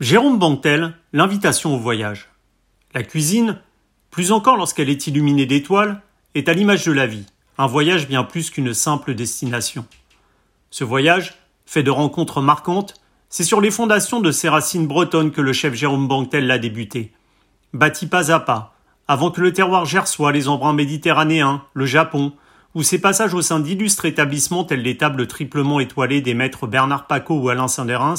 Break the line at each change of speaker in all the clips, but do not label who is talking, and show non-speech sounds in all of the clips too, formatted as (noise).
Jérôme Bantel, l'invitation au voyage. La cuisine, plus encore lorsqu'elle est illuminée d'étoiles, est à l'image de la vie, un voyage bien plus qu'une simple destination. Ce voyage, fait de rencontres marquantes, c'est sur les fondations de ces racines bretonnes que le chef Jérôme Bantel l'a débuté. Bâti pas à pas, avant que le terroir gersois, les embruns méditerranéens, le Japon, ou ses passages au sein d'illustres établissements tels les tables triplement étoilées des maîtres Bernard Paco ou Alain Saint-Dérins,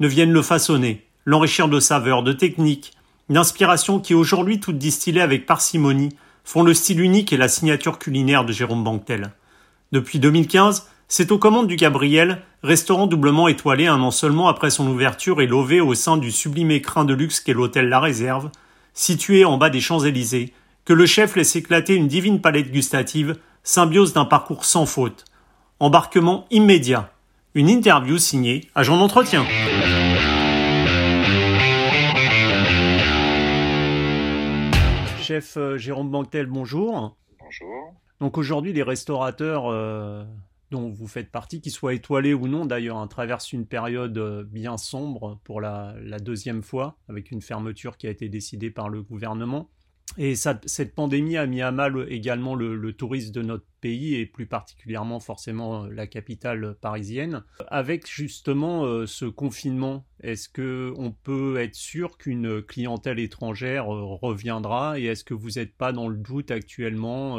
ne viennent le façonner, l'enrichir de saveurs, de techniques, d'inspirations qui aujourd'hui toutes distillées avec parcimonie font le style unique et la signature culinaire de Jérôme Banquetel. Depuis 2015, c'est aux commandes du Gabriel, restaurant doublement étoilé un an seulement après son ouverture et lové au sein du sublime écrin de luxe qu'est l'hôtel La Réserve, situé en bas des Champs-Élysées, que le chef laisse éclater une divine palette gustative, symbiose d'un parcours sans faute. Embarquement immédiat. Une interview signée Agent d'entretien. Chef euh, Jérôme Banquetel, bonjour.
Bonjour.
Donc aujourd'hui, les restaurateurs euh, dont vous faites partie, qu'ils soient étoilés ou non d'ailleurs, hein, traversent une période euh, bien sombre pour la, deuxième fois, avec une fermeture qui a été décidée par le gouvernement. Et cette pandémie a mis à mal également le, tourisme de notre pays et plus particulièrement forcément la capitale parisienne. Avec justement ce confinement, est-ce que on peut être sûr qu'une clientèle étrangère reviendra et est-ce que vous n'êtes pas dans le doute actuellement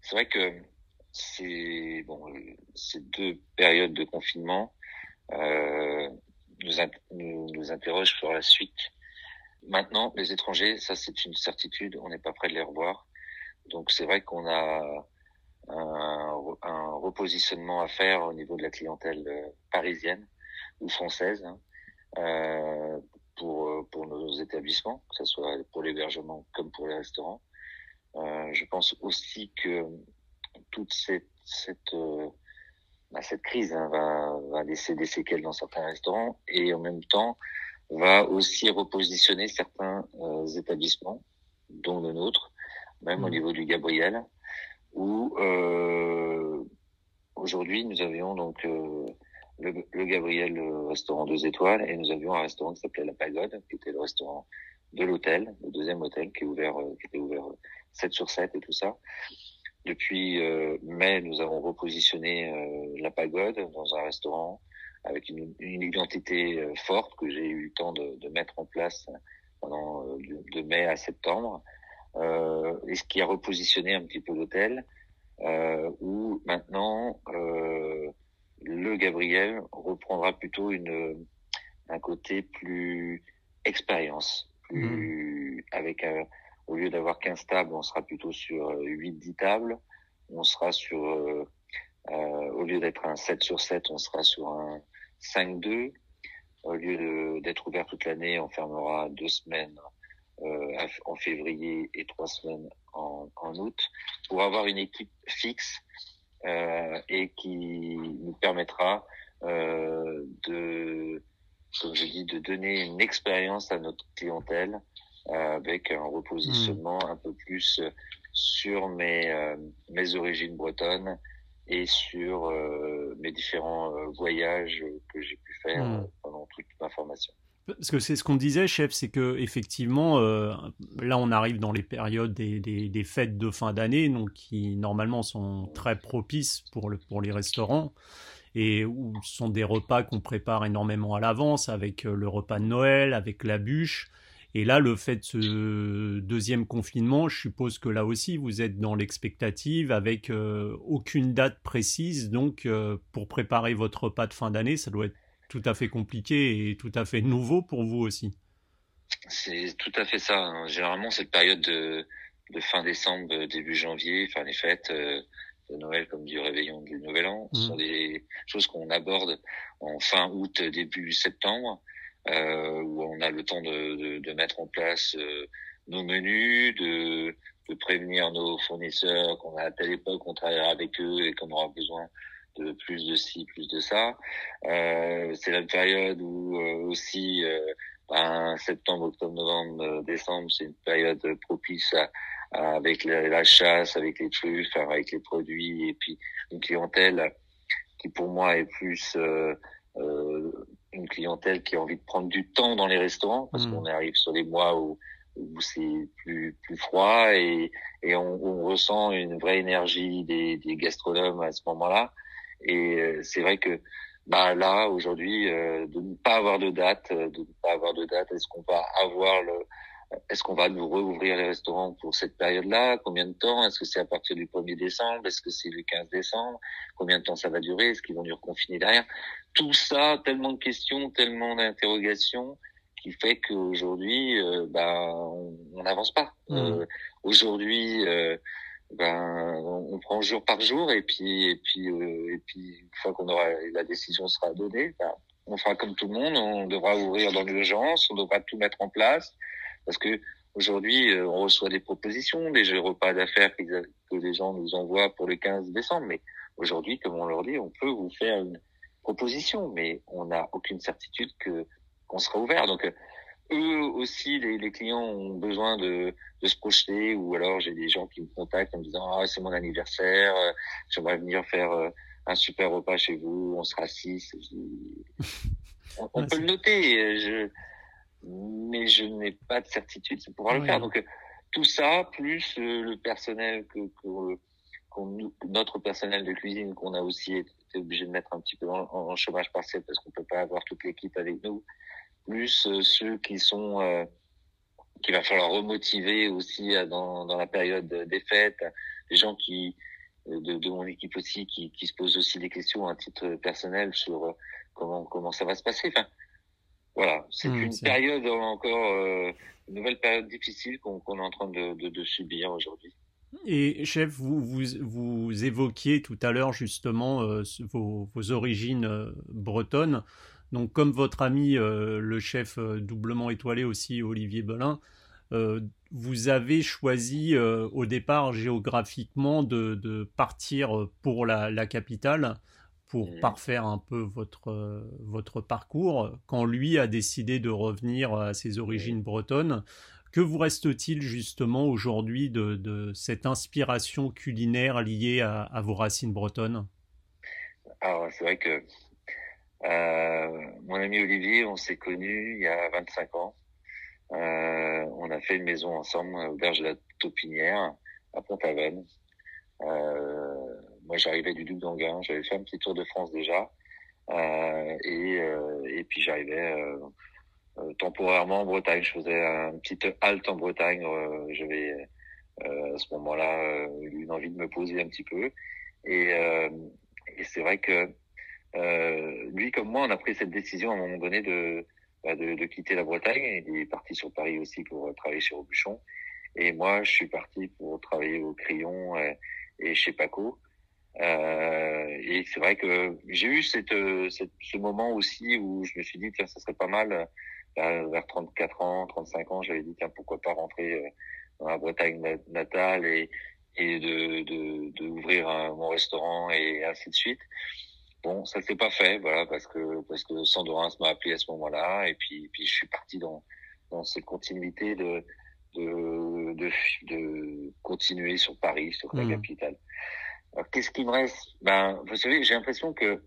C'est vrai que ces, deux périodes de confinement euh, nous, nous, interrogent sur la suite. Maintenant, les étrangers, ça c'est une certitude, on n'est pas prêt de les revoir. Donc c'est vrai qu'on a un, repositionnement à faire au niveau de la clientèle euh, parisienne ou française hein, euh, pour, pour nos établissements, que ce soit pour l'hébergement comme pour les restaurants. Euh, je pense aussi que toute cette, cette, euh, bah, cette crise hein, va, va laisser des séquelles dans certains restaurants et en même temps va aussi repositionner certains euh, établissements, dont le nôtre, même au mmh. niveau du Gabriel, où euh, aujourd'hui nous avions donc euh, le, Gabriel, le restaurant deux étoiles, et nous avions un restaurant qui s'appelait La Pagode, qui était le restaurant de l'hôtel, le deuxième hôtel, qui est ouvert, qui était ouvert 7 sur 7 et tout ça. Depuis mai, nous avons repositionné La Pagode dans un restaurant avec une, une identité euh, forte que j'ai eu le temps de, de, mettre en place pendant euh, de mai à septembre, euh, et ce qui a repositionné un petit peu l'hôtel, euh, où maintenant euh, le Gabriel reprendra plutôt une un côté plus expérience, plus mmh. avec au lieu d'avoir 15 tables, on sera plutôt sur 8-10 tables, on sera sur euh, au lieu d'être un 7 sur 7, on sera sur un 5-2. Au lieu d'être ouvert toute l'année, on fermera deux semaines euh, en février et trois semaines en, en, août pour avoir une équipe fixe euh, et qui nous permettra euh, de, comme je dis, de donner une expérience à notre clientèle euh, avec un repositionnement mmh. un peu plus sur mes, euh, mes origines bretonnes et sur euh, mes différents euh, voyages que j'ai pu faire hmm. euh, pendant toute ma formation.
Parce que c'est ce qu'on disait, chef, c'est que effectivement, là, on arrive dans les périodes des, des, des fêtes de fin d'année, donc qui normalement sont très propices pour, le, pour les restaurants et où ce sont des repas qu'on prépare énormément à l'avance, avec le repas de Noël, avec la bûche. Et là, le fait de ce deuxième confinement, je suppose que là aussi, vous êtes dans l'expectative avec euh, aucune date précise. Donc, euh, pour préparer votre repas de fin d'année, ça doit être tout à fait compliqué et tout à fait nouveau pour vous aussi.
C'est tout à fait ça. Hein. Généralement, cette période de, fin décembre, début janvier, enfin les fêtes euh, de Noël comme du réveillon du Nouvel An, ce mmh. sont des choses qu'on aborde en fin août, début septembre euh, où on a le temps de, de, de mettre en place euh, nos menus, de, de, prévenir nos fournisseurs qu'on a à telle époque, on travaillera avec eux et qu'on aura besoin de plus de ci, plus de ça. Euh, c'est la période où euh, aussi euh, ben, septembre, octobre, novembre, décembre, c'est une période propice à, avec la, la, chasse, avec les truffes, avec les produits et puis une clientèle qui pour moi est plus euh, une clientèle qui a envie de prendre du temps dans les restaurants parce mmh. qu'on arrive sur les mois où, où c'est plus plus froid et, et on, on, ressent une vraie énergie des, des gastronomes à ce moment-là. Et euh, c'est vrai que bah là aujourd'hui euh, de ne pas avoir de date, de ne pas avoir de date, est-ce qu'on va avoir le est-ce qu'on va nous rouvrir les restaurants pour cette période-là? Combien de temps? Est-ce que c'est à partir du 1er décembre? Est-ce que c'est le 15 décembre? Combien de temps ça va durer? Est-ce qu'ils vont nous reconfiner derrière? Tout ça, tellement de questions, tellement d'interrogations qui fait qu'aujourd'hui, euh, ben, on n'avance pas. Mmh. Euh, aujourd'hui, euh, ben, on, prend jour par jour et puis et puis euh, et puis une fois qu'on aura la décision sera donnée, ben, on fera comme tout le monde. On devra ouvrir dans l'urgence, on devra tout mettre en place parce que aujourd'hui, euh, on reçoit des propositions, des repas d'affaires que les gens nous envoient pour le 15 décembre, mais aujourd'hui, comme on leur dit, on peut vous faire une proposition, mais on n'a aucune certitude que qu'on sera ouvert. Donc euh, eux aussi, les, les, clients ont besoin de, de, se projeter, ou alors j'ai des gens qui me contactent en me disant ah c'est mon anniversaire, euh, j'aimerais venir faire euh, un super repas chez vous, on sera six. on, on peut le noter, je, mais je n'ai pas de certitude de pouvoir le faire. Donc tout ça plus le personnel que, que notre personnel de cuisine qu'on a aussi été obligé de mettre un petit peu en, en chômage partiel parce qu'on peut pas avoir toute l'équipe avec nous plus euh, ceux qui sont euh, qu'il va falloir remotiver aussi euh, dans, dans la période des fêtes, des gens qui de, de mon équipe aussi qui, qui se posent aussi des questions à titre personnel sur comment comment ça va se passer. Enfin, voilà, c'est mmh, une période encore une nouvelle période difficile qu'on est en train de, de, de subir aujourd'hui.
Et chef, vous, vous, vous, évoquiez tout à l'heure justement vos, vos, origines bretonnes. Donc, comme votre ami, euh, le chef euh, doublement étoilé aussi, Olivier Belin, euh, vous avez choisi au départ géographiquement de, partir pour la, capitale pour mmh. parfaire un peu votre, votre parcours, quand lui a décidé de revenir à ses origines bretonnes. Que vous reste-t-il justement aujourd'hui de, cette inspiration culinaire liée à, à vos racines bretonnes?
Alors c'est vrai que mon ami Olivier, on s'est connus il y a 25 ans. Euh, on a fait une maison ensemble au berge de la Taupinière, à Pont-Aven. Euh, moi, j'arrivais du Duc d'Anguin. J'avais fait un petit tour de France déjà. Euh, et, euh, et puis, j'arrivais euh, temporairement en Bretagne. Je faisais un petit halte en Bretagne. J'avais à ce moment-là eu une envie de me poser un petit peu. Et, et c'est vrai que euh, lui comme moi, on a pris cette décision à un moment donné de, bah, de, de, quitter la Bretagne. Il est parti sur Paris aussi pour travailler chez Robuchon. Et moi, je suis parti pour travailler au Crayon et, chez Paco. Euh, et c'est vrai que j'ai eu cette, cette, ce moment aussi où je me suis dit, tiens, ça serait pas mal, euh, vers 34 ans, 35 ans, j'avais dit, tiens, pourquoi pas rentrer euh, dans la Bretagne natale et, et de, de, de ouvrir mon restaurant et ainsi de suite. Bon, ça s'est pas fait, voilà, parce que parce que Sandorins m'a appelé à ce moment-là, et puis puis je suis parti dans dans cette continuité de de de, de continuer sur Paris, sur la mmh. capitale. Alors qu'est-ce qui me reste? Ben, vous savez, j'ai l'impression que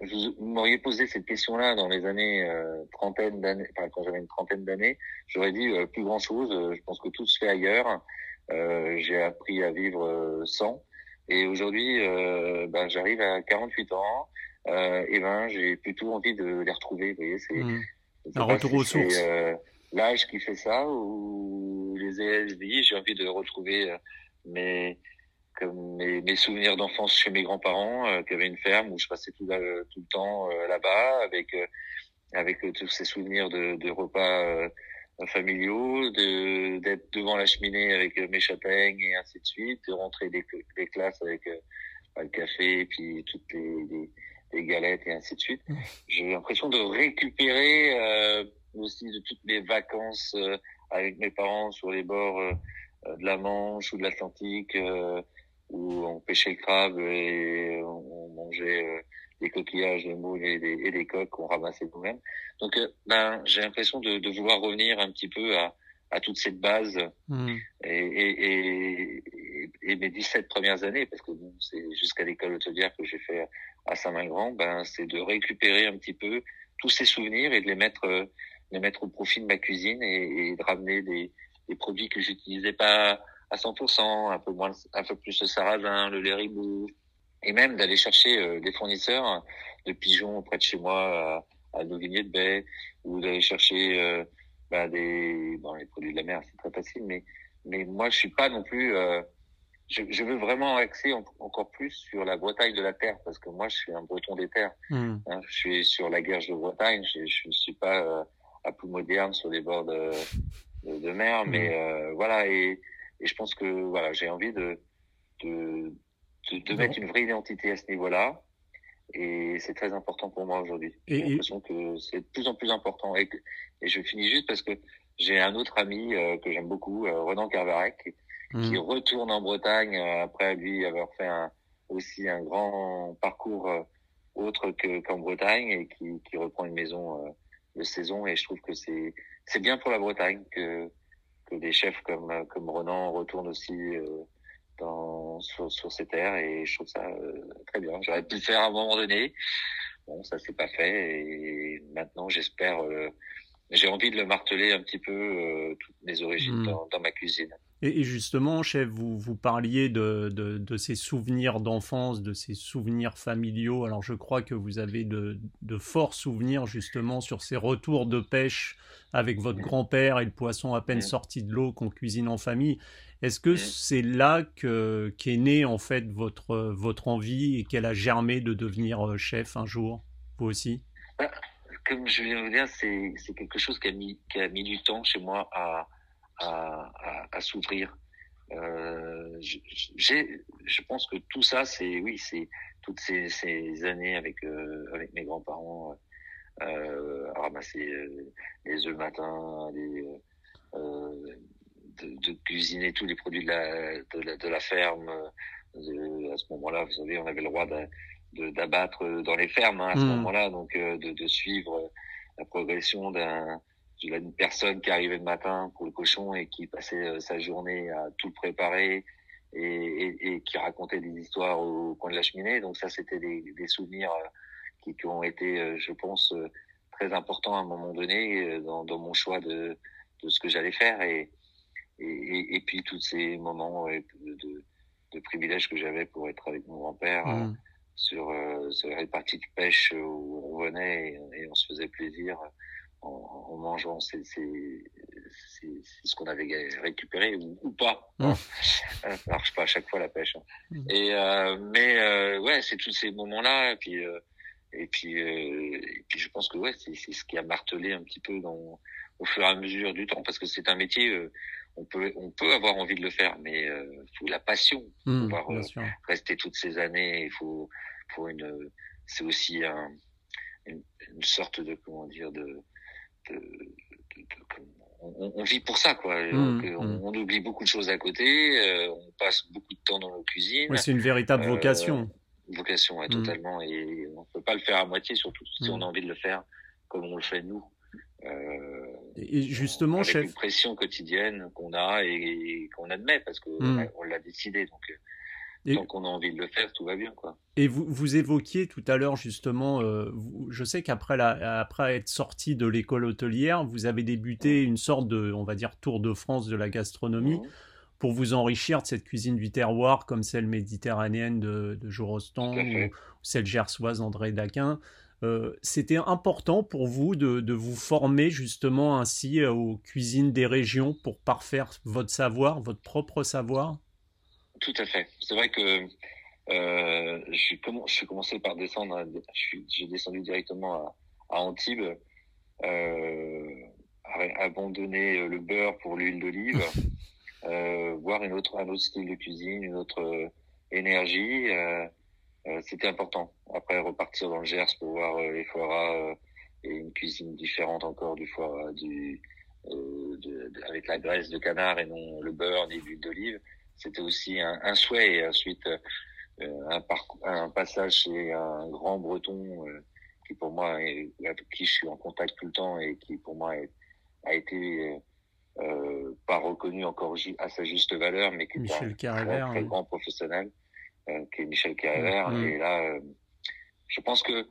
vous m'auriez posé cette question-là dans les années euh, trentaine d'années, enfin quand j'avais une trentaine d'années, j'aurais dit euh, plus grand-chose. Euh, je pense que tout se fait ailleurs. Euh, j'ai appris à vivre euh, sans. Et aujourd'hui, euh, ben, j'arrive à 48 ans. Euh, et ben, j'ai plutôt envie de les retrouver. Vous voyez, c'est
mmh. un retour aux sources.
Euh, l'âge qui fait ça ou les ESD, j'ai envie de retrouver euh, mes comme mes, mes souvenirs d'enfance chez mes grands-parents euh, qui avaient une ferme où je passais tout, tout le temps euh, là-bas avec avec tous ces souvenirs de, de repas familiaux, de d'être devant la cheminée avec mes châtaignes et ainsi de suite, de rentrer des, des classes avec euh, le café et puis toutes les, les, les, galettes et ainsi de suite. J'ai l'impression de récupérer euh, aussi de toutes mes vacances euh, avec mes parents sur les bords de la Manche ou de l'Atlantique où on pêchait le crabe et on, mangeait des coquillages, des moules et des, et des coques qu'on ramassait nous-mêmes. Donc, euh, ben, j'ai l'impression de, de, vouloir revenir un petit peu à, à toute cette base mmh. et, et, et, mes 17 premières années, parce que bon, c'est jusqu'à l'école hôtelière que j'ai fait à Saint-Mingrand, ben, c'est de récupérer un petit peu tous ces souvenirs et de les mettre, les mettre au profit de ma cuisine et, de ramener des, des produits que j'utilisais pas à 100%, un peu moins, un peu plus le sarrasin, le lait ribou, et même d'aller chercher des fournisseurs de pigeons auprès de chez moi à, à de baie, ou d'aller chercher bah, des, bon, les produits de la mer, c'est très facile, mais mais moi je suis pas non plus euh, je, je, veux vraiment axer encore plus sur la Bretagne de la terre parce que moi je suis un breton des terres hmm. hein, je suis sur la guerre de Bretagne je, je ne suis pas euh, à plus moderne sur les bords de, de, mer hmm. mais euh, voilà et, et je pense que voilà j'ai envie de de, de, de mettre une vraie identité à ce niveau là et c'est très important pour moi aujourd'hui. J'ai l'impression que c'est de plus en plus important. Et, et je finis juste parce que j'ai un autre ami euh, que j'aime beaucoup, euh, Renan Carvarec, qui mmh. retourne en Bretagne euh, après lui avoir fait un, aussi un grand parcours autre que qu'en Bretagne et qui, qui reprend une maison de saison. Et je trouve que c'est c'est bien pour la Bretagne que que des chefs comme comme Renan retournent aussi dans sur, sur ces terres et je trouve ça très bien. J'aurais pu le faire à un moment donné. Bon, ça s'est pas fait et maintenant j'espère j'ai envie de le marteler un petit peu euh, toutes mes origines hmm. dans, dans, ma cuisine.
Et, justement, chef, vous, vous parliez de, de, de ces souvenirs d'enfance, de ces souvenirs familiaux. Alors, je crois que vous avez de, de forts souvenirs justement sur ces retours de pêche avec votre grand-père et le poisson à peine sorti de l'eau qu'on cuisine en famille. Est-ce que c'est là que qu'est née en fait votre votre envie et qu'elle a germé de devenir euh, chef un jour, vous aussi?
Bah, comme je viens de vous dire, c'est, c'est quelque chose qui a mis, qui a mis du temps chez moi à, à, à, à s'ouvrir. Euh, j'ai, je pense que tout ça, c'est oui, c'est toutes ces, ces années avec euh, avec mes grands-parents euh, à ramasser les œufs le matin, les, de, de, cuisiner tous les produits de la de la, de la ferme. De, à ce moment-là, vous savez, on avait le droit d'abattre dans les fermes hein, à ce hmm. moment-là, donc euh, de, de, suivre la progression d'un d'une personne qui arrivait le matin pour le cochon et qui passait euh, sa journée à tout préparer et, et, et, qui racontait des histoires au coin de la cheminée. Donc ça, c'était des, des, souvenirs euh, qui, qui, ont été, je pense, très importants à un moment donné dans, dans mon choix de, de ce que j'allais faire et, et, et, puis tous ces moments de, de, de privilèges que j'avais pour être avec mon grand-père. Hmm sur, euh, sur les parties de pêche où on venait et, on se faisait plaisir en, en mangeant c'est ce qu'on avait récupéré ou, ou pas. Hein. (laughs) Ça marche pas à chaque fois la pêche. Hein. Mmh. Et euh, mais euh, ouais, c'est tous ces moments-là. Et puis euh, et puis euh, et puis je pense que ouais, c'est ce qui a martelé un petit peu dans au fur et à mesure du temps parce que c'est un métier. Euh, on peut on peut avoir envie de le faire, mais il faut la passion pour mmh, pouvoir rester toutes ces années. Il faut pour une, c'est aussi un, une, une, sorte de comment dire de, de, de, de on, on, vit pour ça quoi. Mmh, on, mmh. on, oublie beaucoup de choses à côté, euh, on passe beaucoup de temps dans nos cuisines.
Oui, c'est une véritable euh, vocation.
Vocation, ouais, mmh. totalement. Et on peut pas le faire à moitié, surtout si on a envie de le faire comme on le fait nous.
Euh, et justement, avec chef,
une pression quotidienne qu'on a et, qu'on admet parce que on l'a décidé. Donc euh, et, Tant qu'on a envie de le faire, tout va bien, quoi.
Et vous, vous évoquiez tout à l'heure justement, euh, vous, je sais qu'après la, après être sorti de l'école hôtelière, vous avez débuté une sorte de, on va dire, tour de France de la gastronomie. Pour vous enrichir de cette cuisine du terroir, comme celle méditerranéenne de, de Jorostan ou, celle gersoise d'André Daquin, euh, c'était important pour vous de, de, vous former justement ainsi euh, aux cuisines des régions pour parfaire votre savoir, votre propre savoir?
Tout à fait. C'est vrai que euh, je, suis je suis commencé par descendre, j'ai descendu directement à, à Antibes, euh, abandonner le beurre pour l'huile d'olive, (laughs) euh, voir une autre, un autre style de cuisine, une autre euh, énergie. Euh, euh, C'était important. Après, repartir dans le Gers pour voir euh, les foiras et une cuisine différente encore du foie du de, avec la graisse de canard et non le beurre ni l'huile d'olive c'était aussi un, un, souhait. Et ensuite, euh, un, un, passage chez un grand breton euh, qui pour moi, est, avec qui je suis en contact tout le temps et qui pour moi est, a été euh, pas reconnu encore à sa juste valeur, mais qui est un très, très grand professionnel, euh, qui est Michel Carrère. Et là, euh, je pense que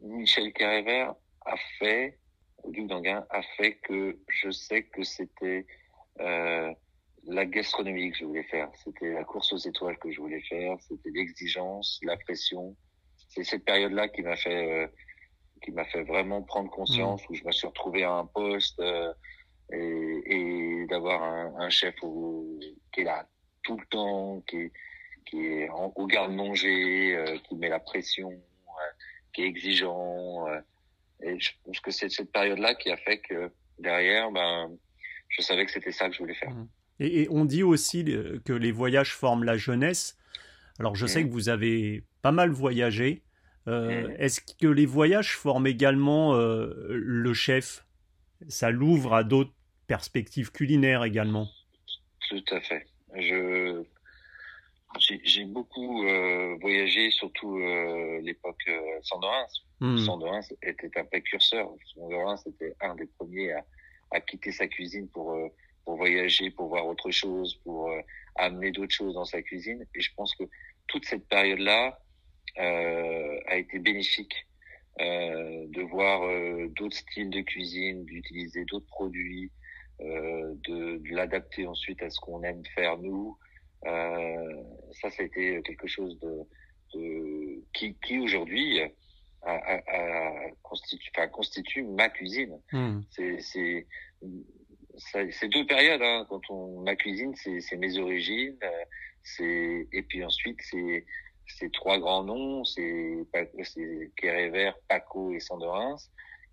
Michel Carrère a fait, au Duc d'Anguin, a fait que je sais que c'était euh, la gastronomie que je voulais faire. C'était la course aux étoiles que je voulais faire. C'était l'exigence, la pression. C'est cette période-là qui m'a fait, euh, qui m'a fait vraiment prendre conscience, mmh. où je me suis retrouvé à un poste euh, et, et d'avoir un, un, chef au, qui est là tout le temps, qui, qui est en, au garde-manger, euh, qui met la pression, euh, qui est exigeant. Euh, et je pense que c'est cette période-là qui a fait que derrière, ben, je savais que c'était ça que je voulais faire. Mmh.
Et, et, on dit aussi que les voyages forment la jeunesse. Alors je mmh. sais que vous avez pas mal voyagé. Mmh. Est-ce que les voyages forment également le chef? Ça l'ouvre à d'autres perspectives culinaires également.
Tout à fait. Je j'ai beaucoup euh, voyagé, surtout euh, l'époque euh, Sandorin. Mmh. Sandorin était un précurseur. Sandorin c'était un des premiers à, à, quitter sa cuisine pour euh, pour voyager, pour voir autre chose, pour euh, amener d'autres choses dans sa cuisine. Et je pense que toute cette période-là a été bénéfique de voir d'autres styles de cuisine, d'utiliser d'autres produits, de, de l'adapter ensuite à ce qu'on aime faire nous. Euh, ça, c'était quelque chose de, de qui, qui aujourd'hui a, a, a constitue, enfin, constitue ma cuisine. Mmh. C'est c'est deux périodes. Hein. Quand on ma cuisine, c'est mes origines. C'est et puis ensuite c'est ces trois grands noms, c'est Vert, Paco et Sandorins,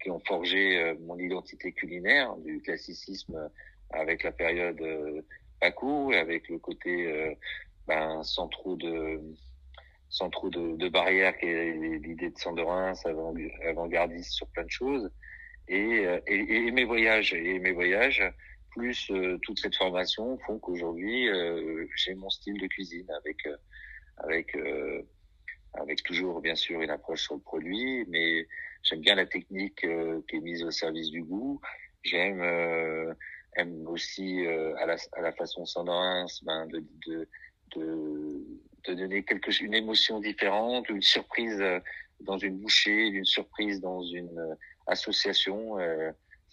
qui ont forgé euh, mon identité culinaire du classicisme avec la période euh, Paco, avec le côté euh, ben, sans trop de sans trop de, de barrières qui est l'idée de Sandorins, avant-gardiste sur plein de choses, et, et, et, mes voyages et mes voyages plus euh, toute cette formation font qu'aujourd'hui euh, j'ai mon style de cuisine avec avec avec toujours bien sûr une approche sur le produit, mais j'aime bien la technique qui est mise au service du goût. J'aime aime aussi euh, à, la, à la façon Sandrins ben, de, de, de, de, donner quelque, une émotion différente, une surprise euh, dans une bouchée, une surprise dans une euh, association.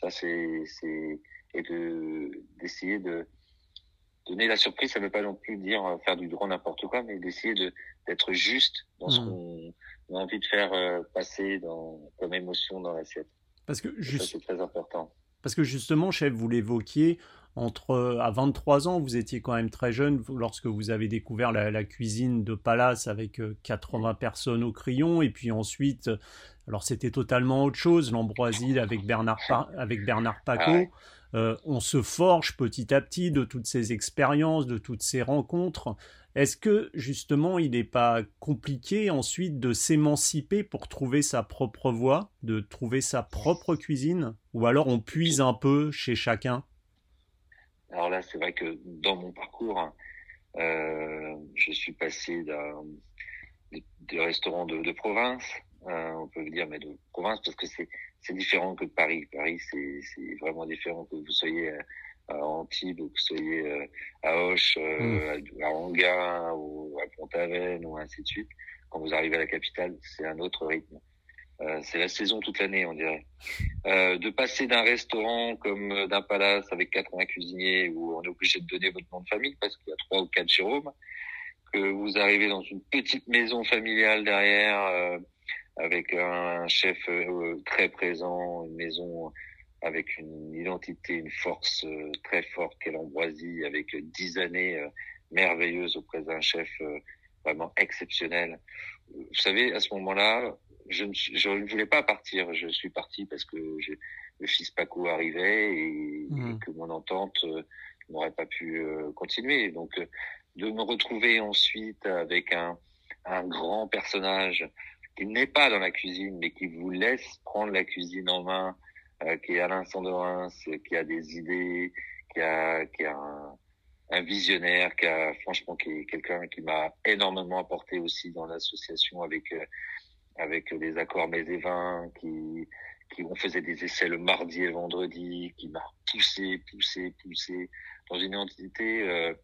ça, c'est, c'est et de d'essayer de donner la surprise. Ça ne veut pas non plus dire faire du droit n'importe quoi, mais d'essayer de d'être juste dans ce mmh. qu'on a envie de faire passer dans, comme émotion dans l'assiette.
Parce que juste...
c'est très important.
Parce que justement, chef, vous l'évoquiez, entre euh, à 23 ans, vous étiez quand même très jeune lorsque vous avez découvert la, cuisine de Palace avec 80 euh, personnes au crayon, et puis ensuite, alors c'était totalement autre chose, l'ambroisie avec Bernard, avec Bernard Paco. Euh, on se forge petit à petit de toutes ces expériences, de toutes ces rencontres. Est-ce que justement il n'est pas compliqué ensuite de s'émanciper pour trouver sa propre voie, de trouver sa propre cuisine? Ou alors on puise un peu chez chacun?
Alors là c'est vrai que dans mon parcours, euh, je suis passé d'un des restaurants de, province, euh, on peut dire, mais de province parce que c'est c'est différent que Paris. Paris, c'est vraiment différent que vous soyez à Antibes ou que vous soyez euh, à Auch, euh, mm. à Anguin ou à Pont-Aven ou ainsi de suite. Quand vous arrivez à la capitale, c'est un autre rythme. Euh, c'est la saison toute l'année, on dirait. Euh, de passer d'un restaurant comme d'un palace avec 80 cuisiniers où on est obligé de donner votre nom de famille parce qu'il y a trois ou quatre Jérôme, que vous arrivez dans une petite maison familiale derrière euh, avec un chef euh, très présent, une maison avec une identité, une force euh, très forte qu'est l'Ambroisie, avec dix années euh, merveilleuses auprès d'un chef vraiment exceptionnel. Vous savez, à ce moment-là, je ne, je ne voulais pas partir. Je suis parti parce que je, le fils Paco arrivait et, mmh. que mon entente n'aurait pas pu continuer. Donc, de me retrouver ensuite avec un, un grand personnage qui n'est pas dans la cuisine, mais qui vous laisse prendre la cuisine en main, euh, qui est Alain Sandorins, qui a des idées, qui a, qui a un, un visionnaire, qui a franchement qui est quelqu'un qui m'a énormément apporté aussi dans l'association avec euh, avec les accords mets et vins, qui qui on faisait des essais le mardi et vendredi, qui m'a poussé, poussé, poussé dans une entité euh,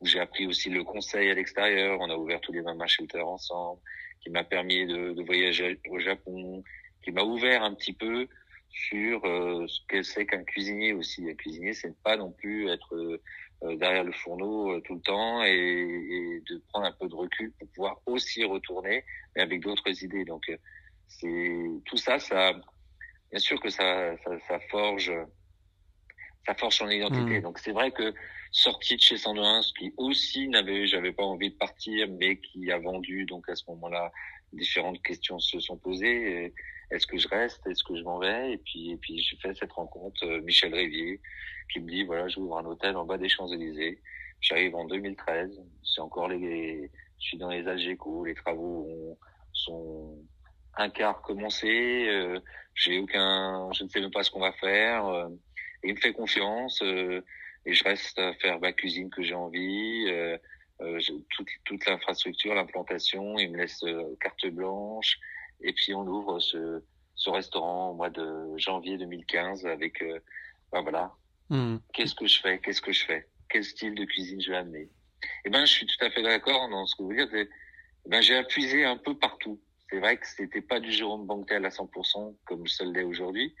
où j'ai appris aussi le conseil à l'extérieur. On a ouvert tous les Mama Shelters ensemble qui m'a permis de, de, voyager au Japon, qui m'a ouvert un petit peu sur ce que c'est qu'un cuisinier aussi. Un cuisinier, c'est pas non plus être derrière le fourneau tout le temps et, et, de prendre un peu de recul pour pouvoir aussi retourner, mais avec d'autres idées. Donc, c'est tout ça, ça, bien sûr que ça, ça, ça forge, ça forge son identité. Mmh. Donc, c'est vrai que sorti de chez Sandrins, qui aussi n'avait, j'avais pas envie de partir, mais qui a vendu. Donc à ce moment-là, différentes questions se sont posées. Est-ce que je reste Est-ce que je m'en vais? Et puis, et puis j'ai fait cette rencontre, euh, Michel Rivier, qui me dit voilà, j'ouvre un hôtel en bas des Champs Élysées. J'arrive en 2013. C'est encore les, je suis dans les Algeco. Les travaux ont, sont un quart commencés. Euh, j'ai aucun, je ne sais même pas ce qu'on va faire. Euh, et il me fait confiance. Euh, et je reste à faire ma cuisine que j'ai envie, euh, euh toute, toute l'infrastructure, l'implantation, il me laisse euh, carte blanche, et puis on ouvre ce, ce restaurant au mois de janvier 2015 avec, euh, ben voilà, mmh. qu'est-ce que je fais, qu'est-ce que je fais, quel style de cuisine je vais amener? Eh ben, je suis tout à fait d'accord dans ce que vous dites. Eh ben, j'ai appuyé un peu partout. C'est vrai que c'était pas du Jérôme Banquetel à 100% comme ça l'est aujourd'hui,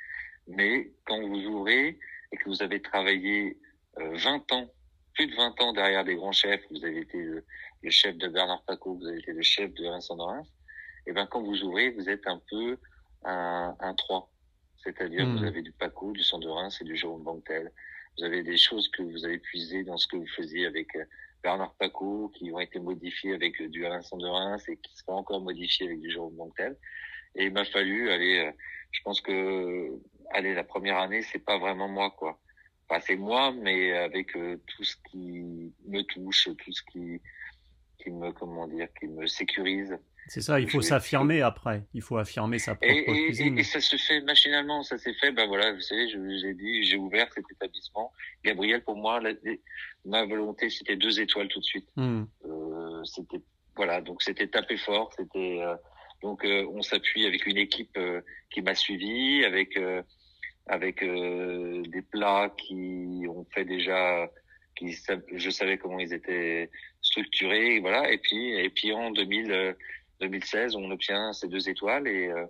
mais quand vous ouvrez et que vous avez travaillé 20 ans, plus de 20 ans derrière des grands chefs, vous avez été le, chef de Bernard Paco, vous avez été le chef de Vincent Dorins, et ben quand vous ouvrez, vous êtes un peu un, un 3. C'est-à-dire que vous hmm. avez du Paco, du Sandorin, et du Jérôme Banquetel. Vous avez des choses que vous avez puisées dans ce que vous faisiez avec euh, Bernard Paco, qui ont été modifiées avec euh, du Alain Sandorin et qui seront encore modifiées avec du Jérôme Banquetel. Et il m'a fallu aller, euh, je pense que, aller la première année, c'est pas vraiment moi, quoi. Enfin, c'est moi, mais avec euh, tout ce qui me touche, tout ce qui, qui me, comment dire, qui me sécurise.
C'est ça, il faut s'affirmer après. Il faut affirmer sa propre
et,
cuisine.
Et, ça se fait machinalement, ça s'est fait. Ben voilà, vous savez, je vous ai dit, j'ai ouvert cet établissement. Gabriel, pour moi, ma volonté, c'était deux étoiles tout de suite. Hmm. Euh, c'était voilà, donc c'était taper fort. C'était euh, donc euh, on s'appuie avec une équipe euh, qui m'a suivi, avec avec euh, des plats qui ont fait déjà, qui je savais comment ils étaient structurés, voilà. Et puis et puis en 2000, 2016, euh, on obtient ces deux étoiles et euh,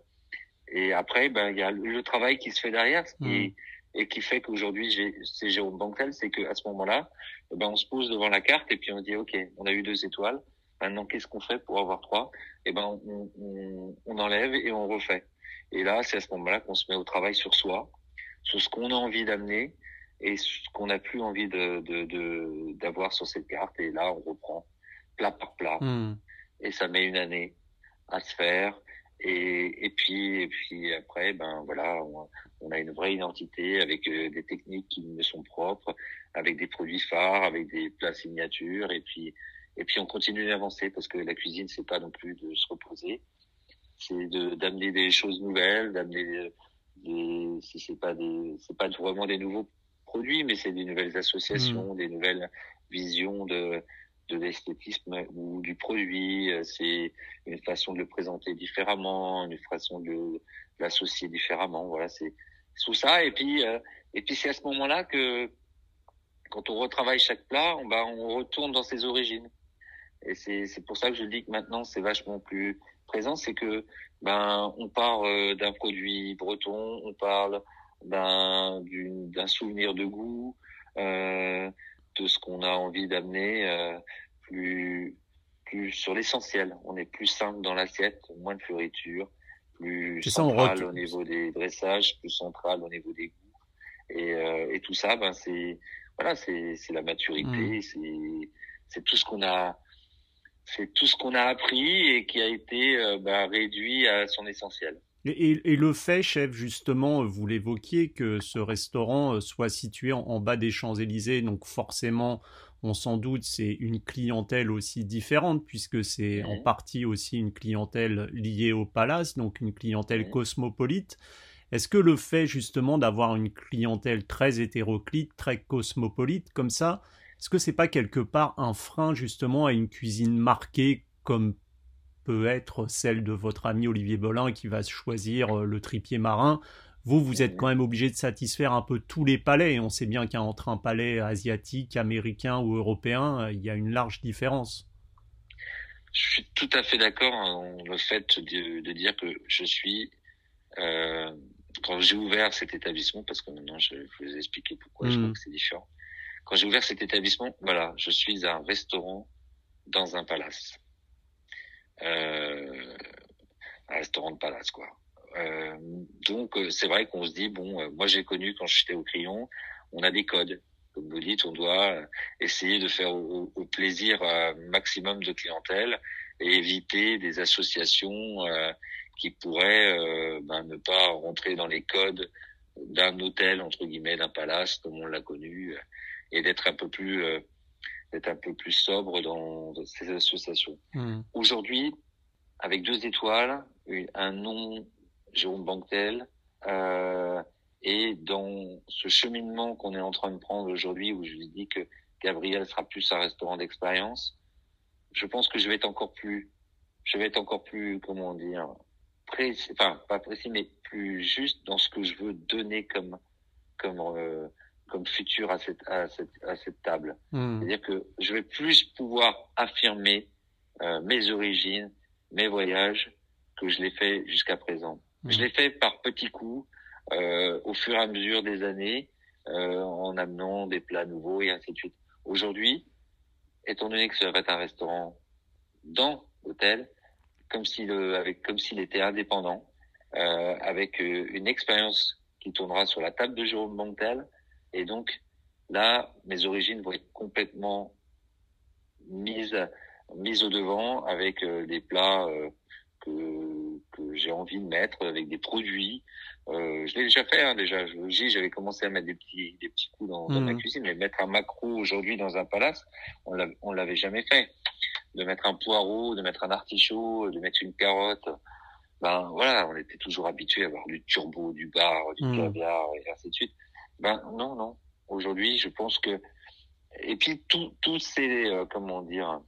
et après ben il y a le travail qui se fait derrière et, mmh. et qui fait qu'aujourd'hui c'est Jérôme Banquel, c'est que à ce moment-là, ben on se pose devant la carte et puis on dit ok, on a eu deux étoiles. Maintenant, qu'est-ce qu'on fait pour avoir trois? Et ben, on, on, on enlève et on refait. Et là, c'est à ce moment-là qu'on se met au travail sur soi, sur ce qu'on a envie d'amener et ce qu'on n'a plus envie de, de, d'avoir sur cette carte. Et là, on reprend plat par plat. Hmm. Et ça met une année à se faire. Et, et puis, et puis après, ben voilà, on, a une vraie identité avec euh, des techniques qui me sont propres, avec des produits phares, avec des plats signatures. Et puis, et puis on continue d'avancer parce que la cuisine, c'est pas non plus de se reposer, c'est de, d'amener des choses nouvelles, d'amener des, si c'est pas des, c'est pas vraiment des nouveaux produits, mais c'est des nouvelles associations, mmh. des nouvelles visions de, de l'esthétisme ou du produit. C'est une façon de le présenter différemment, une façon de l'associer différemment. Voilà, c'est tout ça. Et puis, euh, et puis c'est à ce moment-là que, quand on retravaille chaque plat, on, bah, on retourne dans ses origines. Et c'est, c'est pour ça que je dis que maintenant c'est vachement plus présent, c'est que ben on part euh, d'un produit breton, on parle d'un d'un souvenir de goût, euh, de ce qu'on a envie d'amener euh, plus plus sur l'essentiel. On est plus simple dans l'assiette, moins de fioritures, plus central au niveau des dressages, plus central au niveau des goûts. Et, euh, et tout ça, ben c'est voilà, c'est c'est la maturité, mmh. c'est c'est tout ce qu'on a c'est tout ce qu'on a appris et qui a été euh, bah, réduit à son essentiel.
Et, et, le fait, chef, justement, vous l'évoquiez, que ce restaurant euh, soit situé en, bas des Champs-Élysées, donc forcément, on s'en doute, c'est une clientèle aussi différente, puisque c'est en partie aussi une clientèle liée au palace, donc une clientèle cosmopolite. Est-ce que le fait justement d'avoir une clientèle très hétéroclite, très cosmopolite comme ça, est-ce que c'est pas quelque part un frein justement à une cuisine marquée comme peut être celle de votre ami Olivier Bolin qui va choisir euh, le tripier marin? Vous, vous êtes quand même obligé de satisfaire un peu tous les palais. On sait bien qu'entre un palais asiatique, américain ou européen, euh, il y a une large différence.
Je suis tout à fait d'accord en le fait de, dire que je suis euh, quand j'ai ouvert cet établissement, parce que maintenant je, vais vous expliquer pourquoi je crois hmm. que c'est différent. Quand j'ai ouvert cet établissement, voilà, je suis un restaurant dans un palace. Euh, un restaurant de palace, quoi. Euh, donc euh, c'est vrai qu'on se dit bon, euh, moi j'ai connu quand j'étais au crayon, on a des codes. Comme vous dites, on doit essayer de faire au, au plaisir maximum de clientèle et éviter des associations qui pourraient ben, ne pas rentrer dans les codes d'un hôtel entre guillemets, d'un palace comme on l'a connu, et d'être un peu plus d'être un peu plus sobre dans, ces associations. Mmh. Aujourd'hui, avec deux étoiles, un nom Jérôme Banquetel, euh, et dans ce cheminement qu'on est en train de prendre aujourd'hui, où je lui dis que Gabriel sera plus un restaurant d'expérience, je pense que je vais être encore plus, je vais être encore plus, comment dire, précis, enfin pas précis, mais plus juste dans ce que je veux donner comme, comme, euh, comme futur à cette, à cette, à cette table. Hmm. C'est-à-dire que je vais plus pouvoir affirmer euh, mes origines, mes voyages, que je l'ai fait jusqu'à présent. Je l'ai fait par petits coups, euh, au fur et à mesure des années, euh, en amenant des plats nouveaux et ainsi de suite. Aujourd'hui, étant donné que ça va être un restaurant dans l'hôtel, comme s'il avec comme s'il était indépendant, euh, avec euh, une expérience qui tournera sur la table de Jérôme Montel, et donc là, mes origines vont être complètement mises mises au devant avec euh, des plats euh, que, que j'ai envie de mettre avec des produits. Euh, je l'ai déjà fait, hein, déjà. J'avais commencé à mettre des petits, des petits coups dans, dans ma mmh. cuisine, mais mettre un macro aujourd'hui dans un palace, on l'avait jamais fait. De mettre un poireau, de mettre un artichaut, de mettre une carotte. Ben voilà, on était toujours habitué à avoir du turbo, du bar, du mmh. caviar et ainsi de suite. Ben non, non. Aujourd'hui, je pense que et puis tout, tout ces euh, comment dire,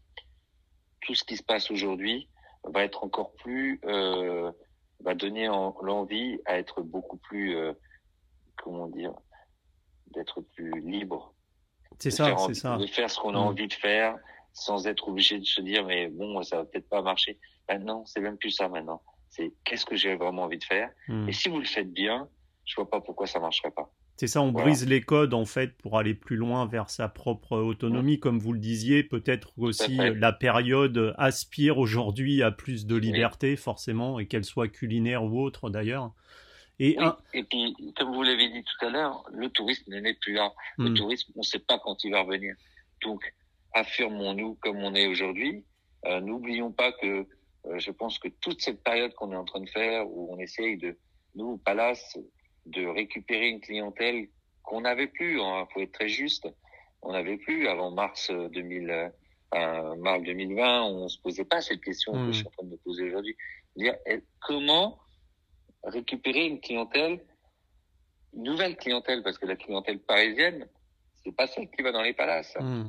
tout ce qui se passe aujourd'hui, va être encore plus, euh, va donner l'envie à être beaucoup plus, euh, comment dire, d'être plus libre.
C'est ça, c'est ça.
De faire ce qu'on a mm. envie de faire sans être obligé de se dire mais bon ça va peut-être pas marcher. Ben non, c'est même plus ça maintenant. C'est qu'est-ce que j'ai vraiment envie de faire? Mm. Et si vous le faites bien, je vois pas pourquoi ça marcherait pas.
C'est ça, on brise les codes en fait pour aller plus loin vers sa propre autonomie, comme vous le disiez. Peut-être aussi la période aspire aujourd'hui à plus de liberté, forcément, et qu'elle soit culinaire ou autre d'ailleurs.
Et, et puis, comme vous l'avez dit tout à l'heure, le tourisme n'est plus là. Le hmm. tourisme, on ne sait pas quand il va revenir. Donc, affirmons-nous comme on est aujourd'hui. Euh, N'oublions pas que euh, je pense que toute cette période qu'on est en train de faire, où on essaye de, nous, Palace, de récupérer une clientèle qu'on n'avait plus. Il hein, faut être très juste. On n'avait plus avant mars 2000, euh, mars 2020. On se posait pas cette question que je suis en train de me poser aujourd'hui. Dire eh, comment récupérer une clientèle, une nouvelle clientèle, parce que la clientèle parisienne, c'est pas celle qui va dans les palaces. Hmm.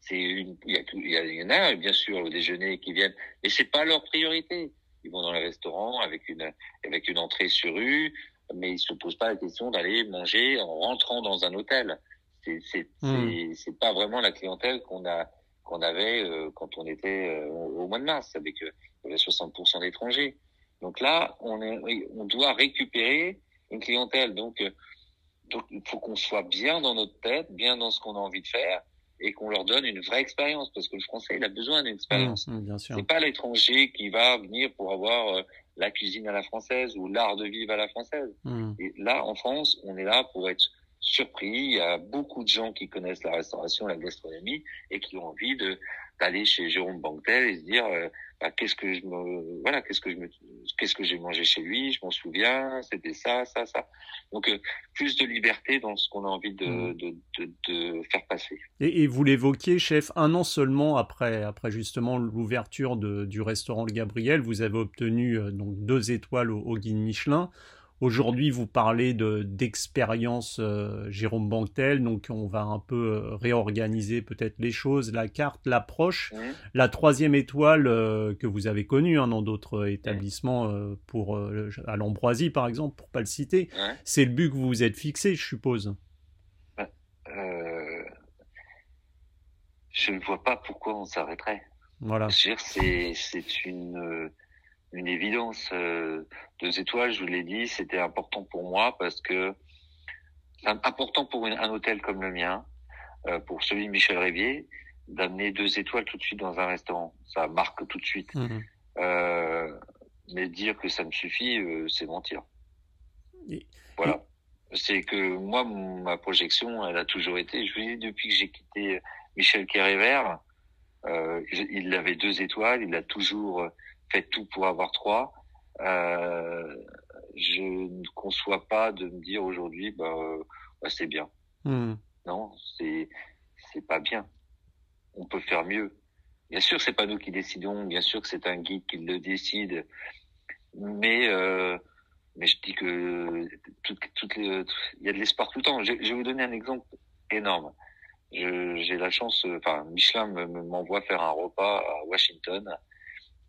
C'est une, il y, a, y en a bien sûr au déjeuner qui viennent, mais c'est pas leur priorité. Ils vont dans les restaurants avec une avec une entrée sur rue, mais ils se posent pas la question d'aller manger en rentrant dans un hôtel. C'est c'est hmm. c'est pas vraiment la clientèle qu'on a qu'on avait euh, quand on était euh, au, mois de mars avec euh, 60% d'étrangers. Donc là, on est on doit récupérer une clientèle. Donc euh, donc il faut qu'on soit bien dans notre tête, bien dans ce qu'on a envie de faire et qu'on leur donne une vraie expérience parce que le français il a besoin d'une expérience. Mmh, c'est pas l'étranger qui va venir pour avoir euh, la cuisine à la française ou l'art de vivre à la française. Mmh. Et là en France, on est là pour être surpris. Il y a beaucoup de gens qui connaissent la restauration, la gastronomie et qui ont envie de d'aller chez Jérôme Banquetel et se dire euh, bah, qu'est-ce que je me voilà qu'est-ce que je me qu'est-ce que j'ai mangé chez lui? Je m'en souviens c'était ça ça ça donc euh, plus de liberté dans ce qu'on a envie de, mmh. de, de, de, faire passer
et, et vous l'évoquiez chef un an seulement après après justement l'ouverture du restaurant Le Gabriel vous avez obtenu euh, donc deux étoiles au, au guide Michelin Aujourd'hui, vous parlez d'expérience euh, Jérôme Banquetel, donc on va un peu euh, réorganiser peut-être les choses, la carte, l'approche. La troisième étoile euh, que vous avez connue hein, dans d'autres établissements, pour à l'Ambroisie par exemple, pour pas le citer, c'est le but que vous vous êtes fixé, je suppose.
je ne vois pas pourquoi on s'arrêterait. Voilà. C'est une une évidence. deux étoiles, je vous l'ai dit, c'était important pour moi parce que c'est important pour un hôtel comme le mien, pour celui de Michel Rivier, d'amener deux étoiles tout de suite dans un restaurant. Ça marque tout de suite. Mmh. mais dire que ça me suffit, c'est mentir. Voilà c'est que moi, ma projection, elle a toujours été, je vous dis, depuis que j'ai quitté Michel Kérévert, euh, il avait deux étoiles, il a toujours fait tout pour avoir trois. Euh, je ne conçois pas de me dire aujourd'hui, bah, bah c'est bien. Hmm. Non, c'est c'est pas bien. On peut faire mieux. Bien sûr, c'est pas nous qui décidons. Bien sûr que c'est un guide qui le décide. Mais euh, mais je dis que tout, il y a de l'espoir tout le temps. Je, vais vous donner un exemple énorme. J'ai la chance, enfin Michelin m'envoie faire un repas à Washington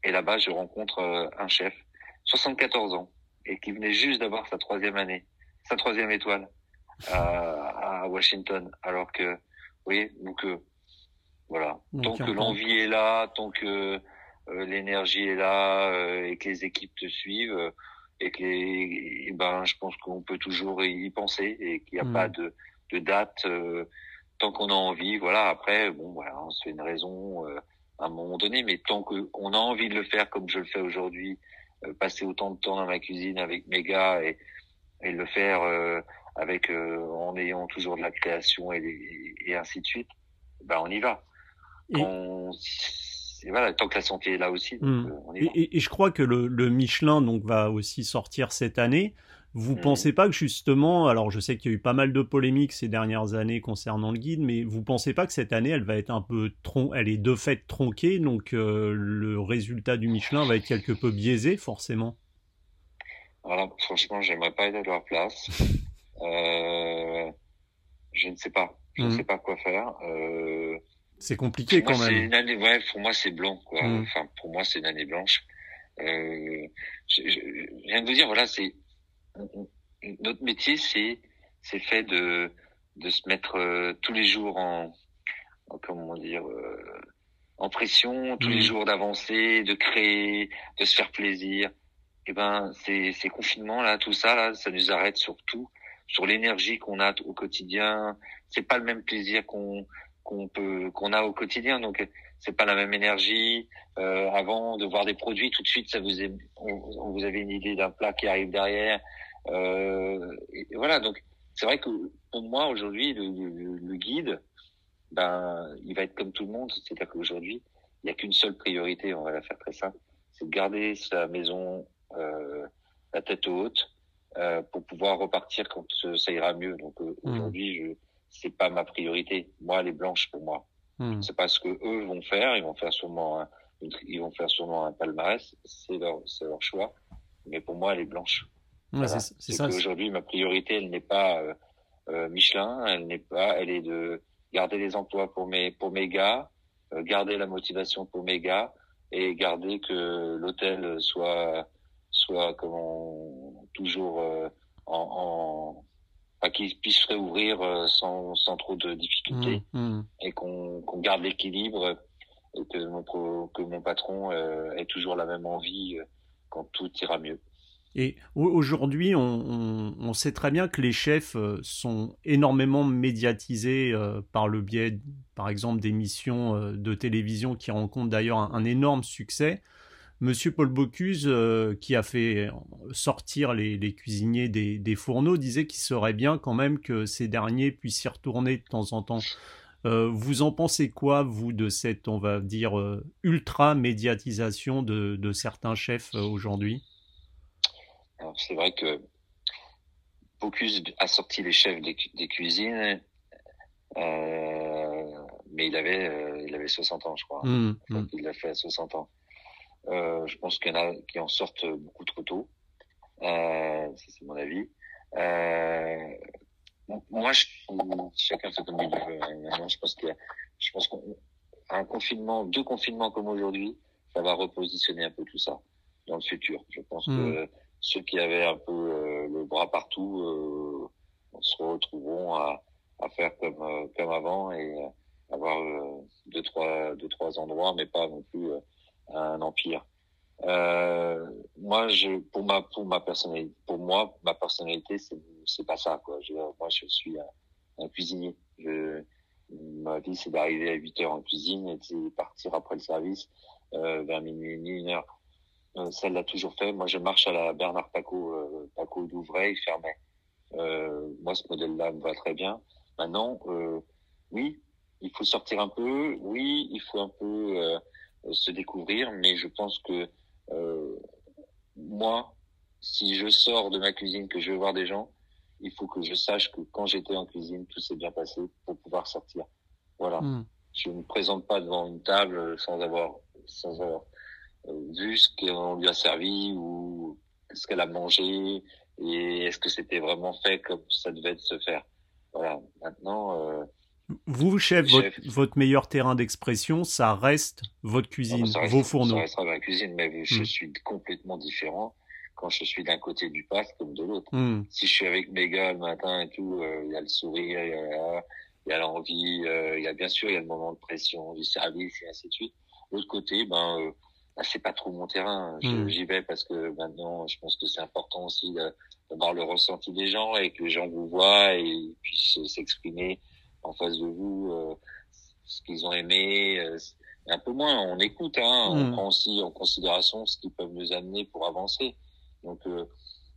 et là-bas je rencontre euh, un chef, 74 ans et qui venait juste d'avoir sa troisième année, sa troisième étoile à, à Washington. Alors que, vous voyez, donc euh, voilà, tant que l'envie est là, tant que euh, l'énergie est là et que les équipes te suivent et que les, ben, je pense qu'on peut toujours y penser et qu'il n'y a hmm. pas de, de date euh, tant qu'on a envie. Voilà. Après, bon, voilà, on se fait une raison euh, à un moment donné, mais tant qu'on a envie de le faire comme je le fais aujourd'hui, euh, passer autant de temps dans ma cuisine avec mes gars et, et le faire avec en ayant toujours de la création et, et, ainsi de suite, ben on y va et voilà, tant que la santé est là aussi.
Hmm. Euh, et, je crois que le, Michelin donc va aussi sortir cette année. Vous hmm. pensez pas que justement, alors je sais qu'il y a eu pas mal de polémiques ces dernières années concernant le guide, mais vous pensez pas que cette année elle va être un peu tron, elle est de fait tronquée, donc euh, le résultat du Michelin va être quelque peu biaisé forcément?
Alors franchement, j'aimerais pas être à leur place. (laughs) Euh, je ne sais pas, je ne hmm. sais pas quoi faire.
C'est compliqué quand même.
Une année, ouais, pour moi c'est blanc quoi. Mm. Enfin pour moi c'est une année blanche. Euh, je, je, viens de vous dire voilà c'est notre métier c'est c'est fait de de se mettre euh, tous les jours en, comment dire euh, en pression tous les mm. jours d'avancer de créer de se faire plaisir. Et eh ben ces ces confinements là tout ça là ça nous arrête sur tout sur l'énergie qu'on a au quotidien. C'est pas le même plaisir qu'on qu'on peut qu'on a au quotidien. Donc c'est pas la même énergie. Euh, avant de voir des produits tout de suite ça vous est, on, vous avez une idée d'un plat qui arrive derrière et voilà donc c'est vrai que pour moi aujourd'hui le, le, guide ben il va être comme tout le monde c'est-à-dire qu'aujourd'hui il n'y a qu'une seule priorité on va la faire très simple c'est de garder sa maison euh, la tête haute euh, pour pouvoir repartir quand ça ira mieux donc euh, mmh. aujourd'hui je c'est pas ma priorité. Moi, elle est blanche pour moi. C'est pas ce que eux vont faire. Ils vont faire sûrement un, ils vont faire sûrement un palmarès. C'est leur, c'est leur choix. Mais pour moi, elle est
Ouais, c'est, ça.
Aujourd'hui, ma priorité, elle n'est pas euh, euh, Michelin. Elle n'est pas. Elle est de garder les emplois pour mes pour mes gars, euh, garder la motivation pour mes gars et garder que l'hôtel soit soit comment toujours euh, en, en qu'ils puissent réouvrir euh, sans, sans trop de difficultés mmh, mmh. et qu'on garde l'équilibre et que mon, que mon patron euh, ait toujours la même envie quand tout ira mieux.
Et aujourd'hui, on, sait très bien que les chefs sont énormément médiatisés par le biais, par exemple, d'émissions de télévision qui rencontrent d'ailleurs un, énorme succès. Monsieur Paul Bocuse, euh, qui a fait sortir les, cuisiniers des, fourneaux, disait qu'il serait bien quand même que ces derniers puissent y retourner de temps en temps. Euh, vous en pensez quoi, vous, de cette, on va dire, euh, ultra-médiatisation de, certains chefs aujourd'hui?
C'est vrai que Bocuse a sorti les chefs des, cuisines, mais il avait, il avait 60 ans, je crois. Mmh, mmh. Il l'a fait à 60 ans. Euh, je pense qu'il y en a qui en sortent beaucoup trop tôt. Euh, c'est mon avis. Euh, moi, je, chacun fait comme il veut. Hein. Je pense qu'il je pense qu'un confinement, deux confinements comme aujourd'hui, ça va repositionner un peu tout ça dans le futur. Je pense hmm. que ceux qui avaient un peu euh, le bras partout euh, se retrouveront à, à faire comme euh, comme avant et avoir deux trois deux trois endroits, mais pas non plus un empire. Euh, moi, je, pour ma, pour ma personnalité, pour moi, ma personnalité, c'est, c'est pas ça, quoi. Je, moi, je suis un, un cuisinier. Je, ma vie, c'est d'arriver à 8 heures en cuisine et de partir après le service, euh, vers minuit une heure. Euh, ça l'a toujours fait. Moi, je marche à la Bernard Paco, euh, Paco d'Ouvray, fermait. Euh, moi, ce modèle-là me va très bien. Maintenant, euh, oui, il faut sortir un peu. Oui, il faut un peu euh, se découvrir, mais je pense que euh, moi, si je sors de ma cuisine, que je veux voir des gens, il faut que je sache que quand j'étais en cuisine, tout s'est bien passé pour pouvoir sortir. Voilà. Mm. Je ne me présente pas devant une table sans avoir, sans avoir euh, vu ce qu'on lui a servi ou ce qu'elle a mangé et est-ce que c'était vraiment fait comme ça devait se faire. Voilà. Maintenant, euh,
vous, chef, Votre, meilleur terrain d'expression, ça reste votre cuisine, vos fourneaux. Ça
restera ma cuisine, mais je hmm. suis complètement différent quand je suis d'un côté du pass comme de l'autre. Hmm. Si je suis avec mes gars le matin et tout, euh, il y a le sourire, il y a l'envie, euh, il y a bien sûr il y a le moment de pression du service et ainsi de suite. L'autre côté, ben euh, ben, c'est pas trop mon terrain. Hmm. J'y vais parce que maintenant, je pense que c'est important aussi d'avoir le ressenti des gens et que les gens vous voient et puissent s'exprimer en face de vous euh, ce qu'ils ont aimé. Euh, un peu moins, on écoute, hein, on mm. prend aussi en considération ce qu'ils peuvent nous amener pour avancer. Donc, euh,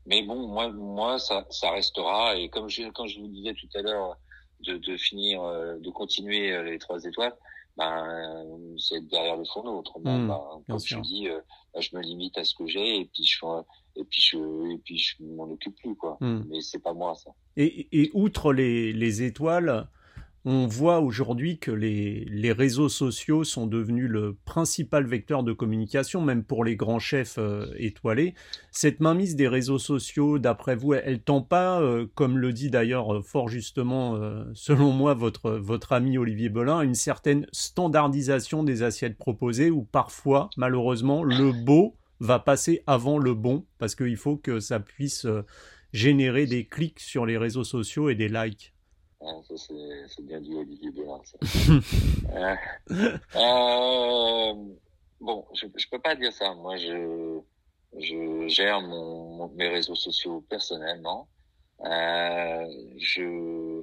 mais bon, moi, moi, ça, ça restera. Et comme je, quand je vous disais tout à l'heure, de, de finir, de continuer les trois étoiles, ben, c'est derrière le fourneau. Autrement, mm, ben, comme je dis, ben, je me limite à ce que j'ai et puis je et puis je et puis je m'en occupe plus quoi. Mm. Mais c'est pas moi ça.
Et, et outre les, les étoiles, on voit aujourd'hui que les, réseaux sociaux sont devenus le principal vecteur de communication, même pour les grands chefs euh, étoilés. Cette mainmise des réseaux sociaux, d'après vous, elle, tend pas, euh, comme le dit d'ailleurs euh, fort justement, selon moi, votre, votre ami Olivier Belin, une certaine standardisation des assiettes proposées, où parfois, malheureusement, le beau va passer avant le bon, parce qu'il faut que ça puisse générer des clics sur les réseaux sociaux et des likes.
Ah, ça, c'est bien du Olivier Bellard. (laughs) euh, euh, bon, je, je peux pas dire ça. Moi, je, je gère mon, mes réseaux sociaux personnellement. Euh, je,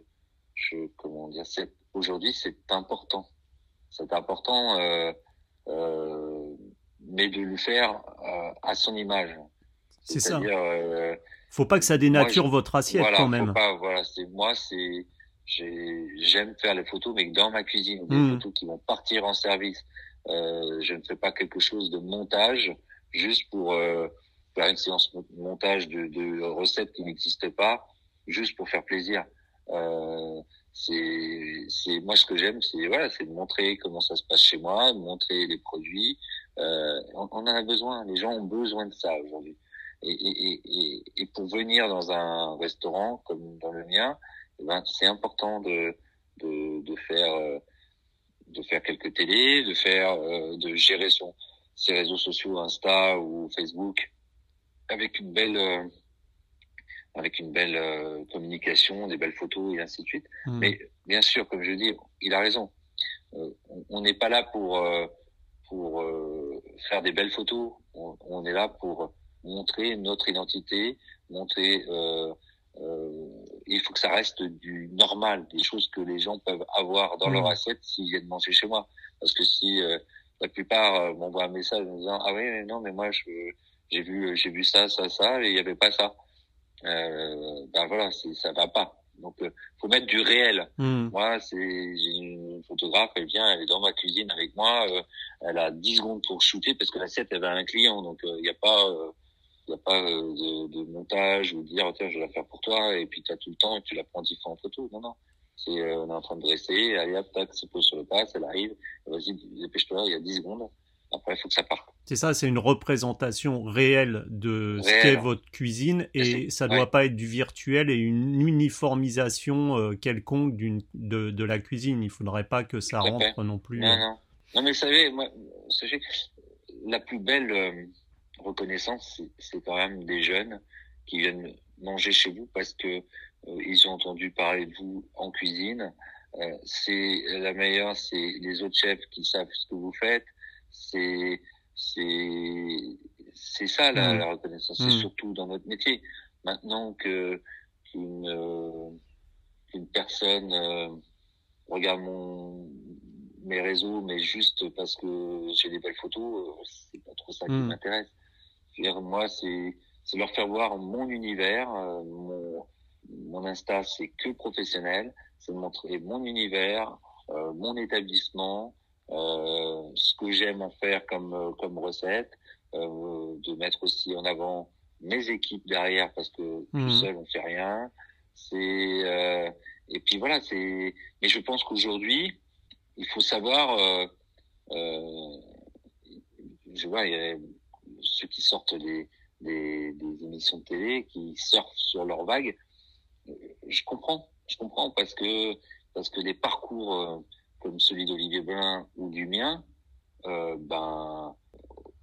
je, comment dire, c'est, aujourd'hui, c'est important. C'est important, euh, euh, mais de le faire euh, à son image.
C'est ça. Faut pas que ça dénature votre assiette
voilà,
quand même.
Pas, voilà, c'est moi, c'est j'aime faire les photos, mais dans ma cuisine, des hmm. photos qui vont partir en service. Euh, je ne fais pas quelque chose de montage juste pour euh, faire une séance de montage de, de recettes qui n'existent pas, juste pour faire plaisir. Euh, c'est, c'est moi ce que j'aime, c'est voilà, c'est de montrer comment ça se passe chez moi, de montrer les produits. Euh, on, on, en a besoin, les gens ont besoin de ça aujourd'hui. Et, et, et, et pour venir dans un restaurant comme dans le mien, ben, c'est important de, de, de faire euh, de faire quelques télés, de faire euh, de gérer son ses réseaux sociaux Insta ou Facebook avec une belle euh, avec une belle communication, des belles photos et ainsi de suite. Hmm. Mais bien sûr, comme je dis, il a raison. on n'est pas là pour pour faire des belles photos. On, on, est là pour montrer notre identité, montrer il faut que ça reste du normal, des choses que les gens peuvent avoir dans leur mmh. assiette s'ils viennent manger chez moi. Parce que si euh, la plupart euh, m'envoient un message en disant ah oui mais non mais moi je j'ai vu j'ai vu ça ça ça et il y avait pas ça. Euh, ben voilà, ça va pas. Donc euh, faut mettre du réel. Mmh. Moi c'est j'ai une photographe, elle vient, elle est dans ma cuisine avec moi, euh, elle a 10 secondes pour shooter parce que l'assiette elle va à un client donc il n'y a pas il n'y a pas euh, de, de, montage ou de dire, tiens, je vais la faire pour toi, et puis tu as tout le temps et tu la prends dix fois en photo. Non, non. C'est, euh, on est en train de dresser, allez hop, tac, se pose sur le pas, elle arrive, vas-y, dépêche-toi, il y a 10 secondes. Après, il faut que ça parte.
C'est ça, c'est une représentation réelle de ce qu'est votre cuisine et ça doit pas être du virtuel et une uniformisation euh, quelconque d'une, de, de la cuisine. Il faudrait pas que ça rentre non plus.
Non, non. Non, mais vous savez, moi, sachez, la plus belle, reconnaissance, c'est quand même des jeunes qui viennent manger chez vous parce que euh, ils ont entendu parler de vous en cuisine. Euh, c'est la meilleure, c'est les autres chefs qui savent ce que vous faites. C'est c'est c'est ça la, la reconnaissance, c'est surtout dans notre métier. Maintenant que qu'une euh, qu'une personne euh, regarde mon mes réseaux, mais juste parce que j'ai des belles photos, c'est pas trop ça qui hmm. M'intéresse. Moi, c'est c'est leur faire voir mon univers, mon mon Insta, c'est que professionnel, c'est de montrer mon univers, mon établissement, euh, ce que j'aime en faire comme comme recette, euh, de mettre aussi en avant mes équipes derrière parce que tout mhm. seul on fait rien. C'est euh, et puis voilà, c'est. Mais je pense qu'aujourd'hui, il faut savoir. Euh, euh, je vois, il y a ceux qui sortent des, des, des, émissions de télé, qui surfent sur leur vague. Je comprends, je comprends parce que parce que des parcours euh, comme celui d'Olivier Blin ou du mien, euh, ben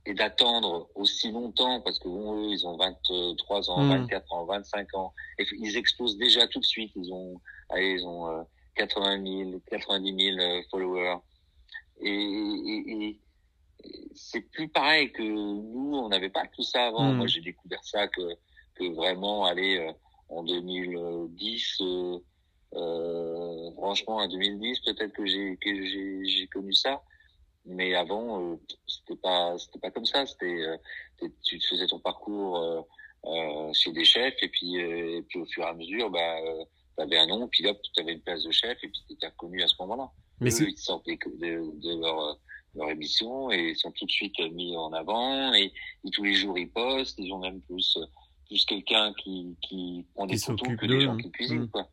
et d'attendre aussi longtemps parce que bon, eux, ils ont 23 ans, 24 hmm. ans, 25 ans, et ils explosent déjà tout de suite. Ils ont, allez, ils ont 80 000, 90 000 followers. Et, et, et c'est plus pareil que nous, on n'avait pas tout ça avant. Hmm. Moi, j'ai découvert ça que, que vraiment, allez, euh, en 2010, euh, euh, franchement, en 2010, peut-être que j'ai que j'ai connu ça. Mais avant, euh, c'était pas c'était pas comme ça. C'était euh, tu faisais ton parcours euh, chez des chefs et puis et puis au fur et à mesure, bah tu avais un nom, puis là tu avais une place de chef et puis tu étais reconnu à ce moment-là. Mais Eux, ils sortent de, de leur leur émission et ils sont tout de suite mis en avant et, et tous les jours ils postent. Ils ont même plus plus quelqu'un qui, qui prend des photos que des gens qui cuisinent. Quoi.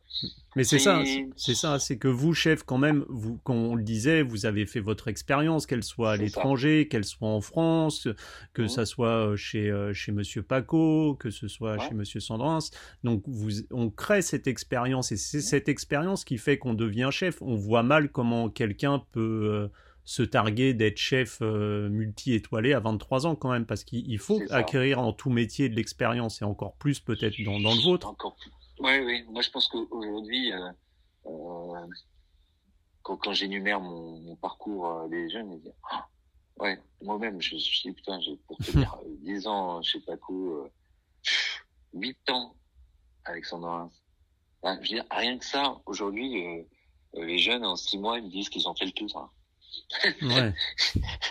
Mais c'est ça, c'est ça, c'est que vous, chef, quand même, vous, quand on le disait, vous avez fait votre expérience, qu'elle soit à l'étranger, qu'elle soit en France, que mmh. ça soit euh, chez euh, chez Monsieur Paco, que ce soit chez Monsieur Sandrins. Donc, vous, on crée cette expérience et c'est cette expérience qui fait qu'on devient chef. On voit mal comment quelqu'un peut euh, se targuer d'être chef euh, multi-étoilé à 23 ans quand même, parce qu'il faut acquérir en tout métier de l'expérience et encore plus peut-être dans, dans, le vôtre.
Encore plus. Oui, oui. Moi, je pense qu'aujourd'hui, euh, euh, quand, quand j'énumère mon, mon, parcours des jeunes, ils disent, ah, ouais, moi-même, je, je dis, putain, j'ai pour te (laughs) dire, 10 ans, je sais pas quoi, 8 ans, Alexandre je veux dire, rien que ça, aujourd'hui, les jeunes, en 6 mois, ils me disent qu'ils ont fait le tout, ça. Ouais.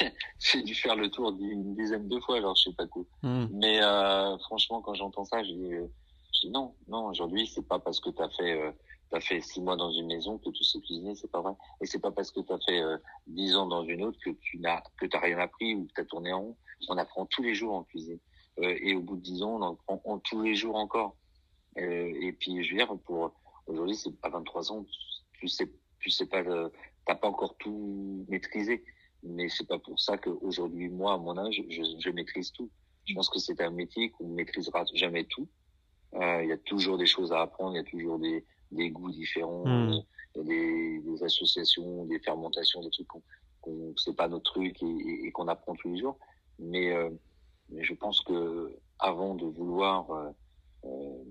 (laughs) j'ai dû faire le tour d'une dizaine de fois, alors je sais pas quoi. Hmm. Mais euh, franchement, quand j'entends ça, je dis, euh, je dis non, non. Aujourd'hui, c'est pas parce que t'as fait euh, t'as fait six mois dans une maison que tu sais cuisiner, c'est pas vrai. Et c'est pas parce que t'as fait euh, dix ans dans une autre que tu n'as que t'as rien appris ou que t'as tourné en rond. On apprend tous les jours en cuisine. Euh, et au bout de dix ans, on apprend tous les jours encore. et puis, je veux dire, pour aujourd'hui, c'est à 23 ans, tu sais, tu sais pas t'as pas encore tout maîtrisé. Mais c'est pas pour ça qu'aujourd'hui, moi, à mon âge, je, je maîtrise tout. Je pense que c'est un métier qu'on ne maîtrisera jamais tout. Euh, il y a toujours des choses à apprendre, il y a toujours des, des goûts différents, mmh. il y a des, des, associations, des fermentations, des trucs qu'on, qu'on c'est pas notre truc et, et, qu'on apprend tous les jours. Mais, euh, mais je pense que avant de vouloir euh, euh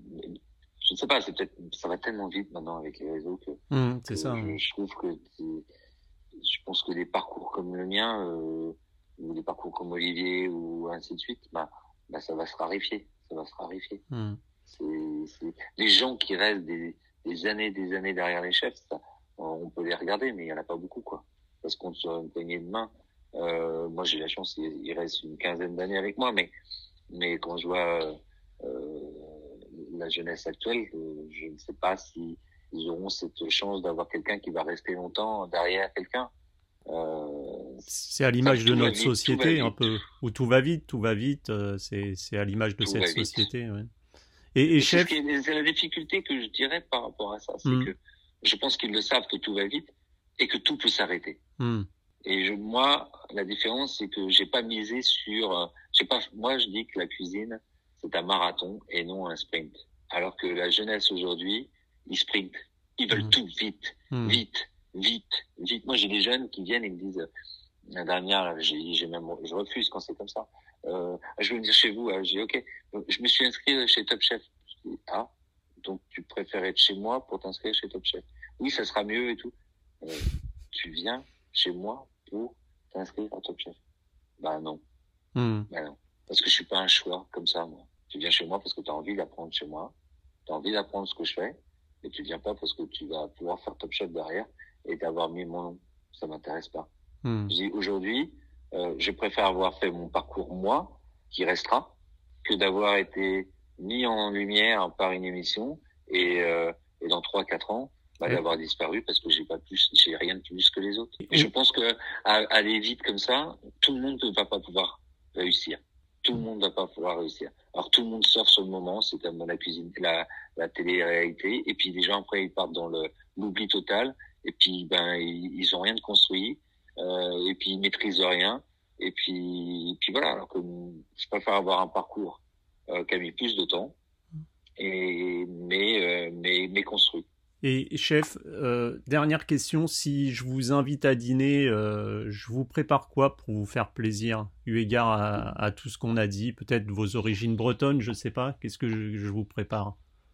je ne sais pas, c'est peut-être, ça va tellement vite maintenant avec les réseaux que,
mmh, ça.
Je, trouve que je pense que des parcours comme le mien, euh, ou des parcours comme Olivier ou ainsi de suite, bah, bah ça va se raréfier, ça va se raréfier. Mmh. C'est, les gens qui restent des, des années, des années derrière les chefs, ça, on peut les regarder, mais il y en a pas beaucoup, quoi. Parce qu'on sur une poignée de main. Euh, moi, j'ai la chance, il, il reste une quinzaine d'années avec moi, mais, mais quand je vois euh, la jeunesse actuelle, je ne sais pas si ils auront cette chance d'avoir quelqu'un qui va rester longtemps derrière quelqu'un.
Euh, c'est à l'image de notre société un peu où tout va vite, tout va vite. Euh, c'est à l'image de cette société. Ouais.
Et, et, chef, c'est la difficulté que je dirais par rapport à ça, c'est hmm. que je pense qu'ils le savent que tout va vite et que tout peut s'arrêter. Hmm. Et je, moi, la différence, c'est que j'ai pas misé sur, euh, j'ai pas, moi, je dis que la cuisine, c'est un marathon et non un sprint. Alors que la jeunesse aujourd'hui, ils sprintent. Ils veulent mmh. tout vite, mmh. vite, vite, vite. Moi, j'ai des jeunes qui viennent et me disent, la dernière, j'ai même, je refuse quand c'est comme ça. Euh, je veux venir chez vous. J'ai dit, ok. je me suis inscrit chez Top Chef. Dis, ah, donc tu préfères être chez moi pour t'inscrire chez Top Chef? Oui, ça sera mieux et tout. Euh, tu viens chez moi pour t'inscrire à Top Chef? Bah non. Hmm. Ben parce que je suis pas un choix comme ça, moi. Tu viens chez moi parce que tu as envie d'apprendre chez moi. Tu as envie d'apprendre ce que je fais. Et tu viens pas parce que tu vas pouvoir faire Top Chef derrière et d'avoir mis mon nom. Ça m'intéresse pas. Hmm. aujourd'hui, euh, je préfère avoir fait mon parcours moi, qui restera, que d'avoir été mis en lumière par une émission et, euh, et dans trois quatre ans bah, d'avoir disparu parce que j'ai pas plus j'ai rien de plus que les autres et je pense que aller vite comme ça tout le monde ne va pas pouvoir réussir tout le monde va pas pouvoir réussir. Alors tout le monde sort sur le moment c'est comme dans la cuisine la la télé-réalité. Et puis les gens après ils partent dans le l'oubli total. Et puis ben ils, ils ont rien de construit. Euh, et puis ils maîtrisent rien. Et puis et puis voilà. Alors que je préfère avoir un parcours euh, qui a mis plus de temps, et, mais, euh, mais, mais construit.
Et chef, euh, dernière question, si je vous invite à dîner, je vous prépare quoi pour vous faire plaisir, eu égard à, tout ce qu'on a dit, peut-être vos origines bretonnes, je sais pas, qu'est-ce que je, vous prépare? (laughs)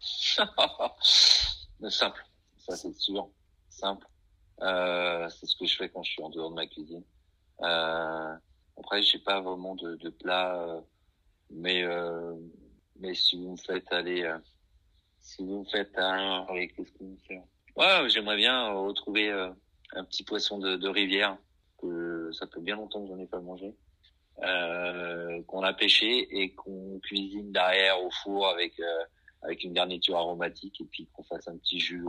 Simple, ça c'est sûr, simple. c'est ce que je fais quand je suis en dehors de ma cuisine. après, j'ai pas vraiment de, de plat mais, euh, mais si vous me faites aller, euh, si vous faites un, qu'est-ce que vous faites Ouais, j'aimerais bien retrouver euh, un petit poisson de, de, rivière que ça fait bien longtemps que j'en ai pas mangé, euh, qu'on a pêché et qu'on cuisine derrière au four avec avec une garniture aromatique et puis qu'on fasse un petit jus,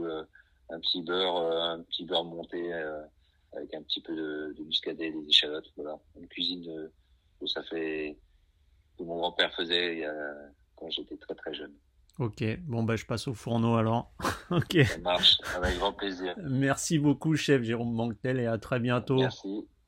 un petit beurre, un petit beurre monté avec un petit peu de, de muscadet, des échalotes, voilà, une cuisine où ça fait que mon grand-père faisait quand j'étais très très jeune.
Ok, bon bah je passe au fourneau alors. (laughs) ok.
Ça marche, avec grand plaisir.
Merci beaucoup chef Jérôme Banquetel et à très bientôt.
Merci.